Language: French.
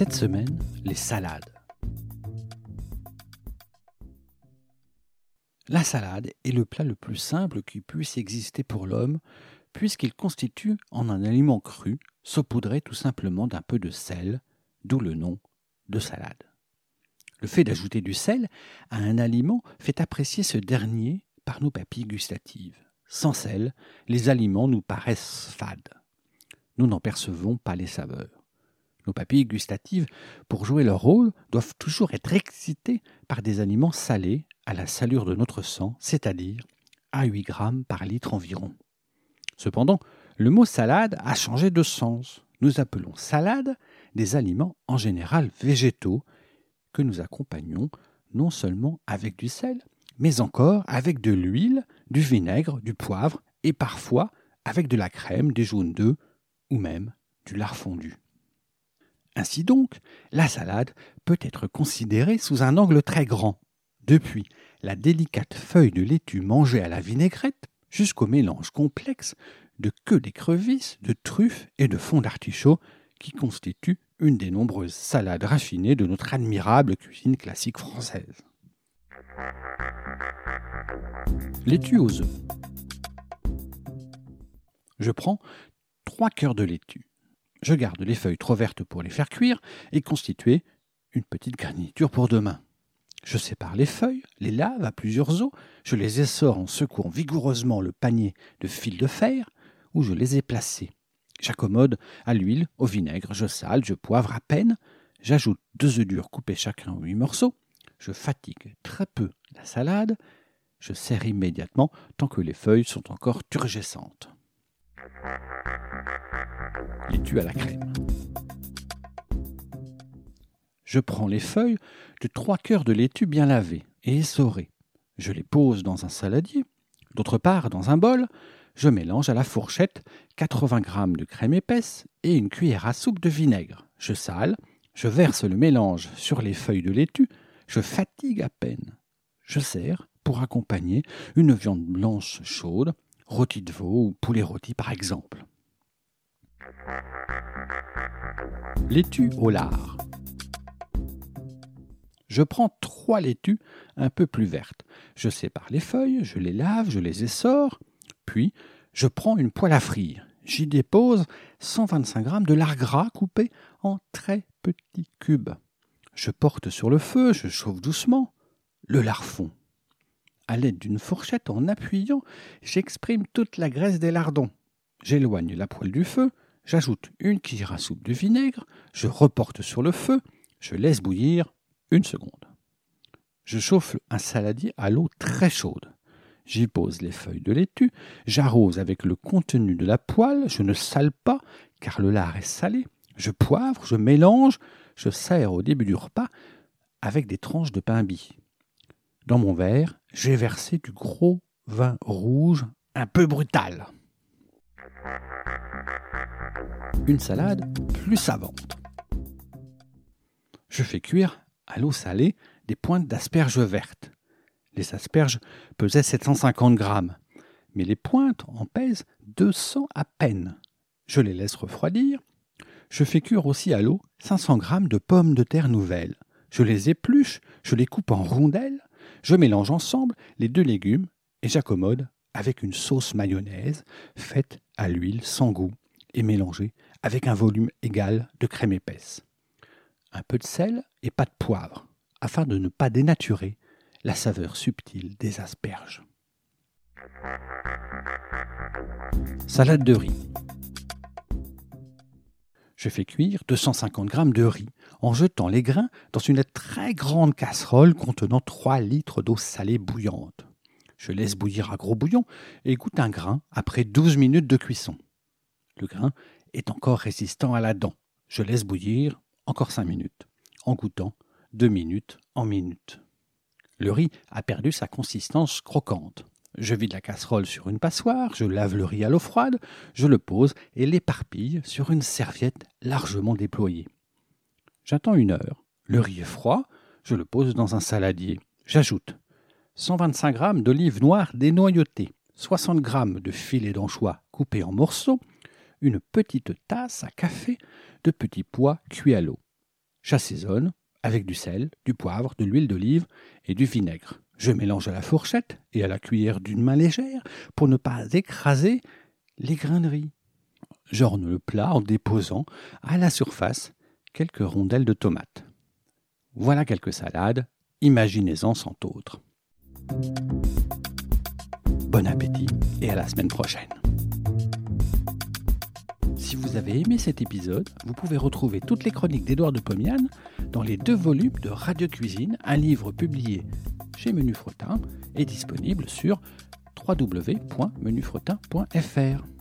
Cette semaine, les salades. La salade est le plat le plus simple qui puisse exister pour l'homme, puisqu'il constitue en un aliment cru, saupoudré tout simplement d'un peu de sel, d'où le nom de salade. Le fait d'ajouter du sel à un aliment fait apprécier ce dernier par nos papilles gustatives. Sans sel, les aliments nous paraissent fades. Nous n'en percevons pas les saveurs. Nos papilles gustatives, pour jouer leur rôle, doivent toujours être excitées par des aliments salés à la salure de notre sang, c'est-à-dire à 8 grammes par litre environ. Cependant, le mot salade a changé de sens. Nous appelons salade des aliments en général végétaux que nous accompagnons non seulement avec du sel, mais encore avec de l'huile, du vinaigre, du poivre et parfois avec de la crème, des jaunes d'œufs ou même du lard fondu. Ainsi donc, la salade peut être considérée sous un angle très grand, depuis la délicate feuille de laitue mangée à la vinaigrette jusqu'au mélange complexe de queue d'écrevisse, de truffes et de fond d'artichaut qui constitue une des nombreuses salades raffinées de notre admirable cuisine classique française. Laitue aux œufs. Je prends trois cœurs de laitue. Je garde les feuilles trop vertes pour les faire cuire et constituer une petite garniture pour demain. Je sépare les feuilles, les lave à plusieurs eaux, je les essore en secouant vigoureusement le panier de fil de fer où je les ai placés. J'accommode à l'huile, au vinaigre, je sale, je poivre à peine, j'ajoute deux œufs durs coupés chacun en huit morceaux, je fatigue très peu la salade, je sers immédiatement tant que les feuilles sont encore turgescentes. Laitue à la crème. Je prends les feuilles de trois cœurs de laitue bien lavées et essorées. Je les pose dans un saladier. D'autre part, dans un bol, je mélange à la fourchette 80 g de crème épaisse et une cuillère à soupe de vinaigre. Je sale, je verse le mélange sur les feuilles de laitue, je fatigue à peine. Je sers, pour accompagner, une viande blanche chaude, rôti de veau ou poulet rôti par exemple. Laitue au lard. Je prends trois laitues un peu plus vertes. Je sépare les feuilles, je les lave, je les essore, puis je prends une poêle à frire. J'y dépose 125 g de lard gras coupé en très petits cubes. Je porte sur le feu, je chauffe doucement. Le lard fond. À l'aide d'une fourchette, en appuyant, j'exprime toute la graisse des lardons. J'éloigne la poêle du feu, j'ajoute une cuillère à soupe de vinaigre, je reporte sur le feu, je laisse bouillir une seconde. Je chauffe un saladier à l'eau très chaude. J'y pose les feuilles de laitue, j'arrose avec le contenu de la poêle, je ne sale pas, car le lard est salé, je poivre, je mélange, je sers au début du repas avec des tranches de pain bis. Dans mon verre, j'ai versé du gros vin rouge un peu brutal. Une salade plus savante. Je fais cuire à l'eau salée des pointes d'asperges vertes. Les asperges pesaient 750 grammes, mais les pointes en pèsent 200 à peine. Je les laisse refroidir. Je fais cuire aussi à l'eau 500 grammes de pommes de terre nouvelles. Je les épluche, je les coupe en rondelles, je mélange ensemble les deux légumes et j'accommode avec une sauce mayonnaise faite à l'huile sans goût et mélangée avec un volume égal de crème épaisse. Un peu de sel et pas de poivre, afin de ne pas dénaturer la saveur subtile des asperges. Salade de riz. Je fais cuire 250 g de riz en jetant les grains dans une très grande casserole contenant 3 litres d'eau salée bouillante. Je laisse bouillir à gros bouillon et goûte un grain après 12 minutes de cuisson. Le grain est encore résistant à la dent. Je laisse bouillir encore 5 minutes, en goûtant 2 minutes en minutes. Le riz a perdu sa consistance croquante. Je vide la casserole sur une passoire, je lave le riz à l'eau froide, je le pose et l'éparpille sur une serviette largement déployée. J'attends une heure. Le riz est froid, je le pose dans un saladier. J'ajoute 125 g d'olives noires dénoyautées, 60 g de filet d'anchois coupés en morceaux, une petite tasse à café de petits pois cuits à l'eau. J'assaisonne avec du sel, du poivre, de l'huile d'olive et du vinaigre. Je mélange à la fourchette et à la cuillère d'une main légère pour ne pas écraser les grains de riz. J'orne le plat en déposant à la surface quelques rondelles de tomates. Voilà quelques salades, imaginez-en sans autres. Bon appétit et à la semaine prochaine. Si vous avez aimé cet épisode, vous pouvez retrouver toutes les chroniques d'Édouard de Pomian dans les deux volumes de Radio Cuisine, un livre publié chez Menu Fretin et disponible sur www.menufretin.fr.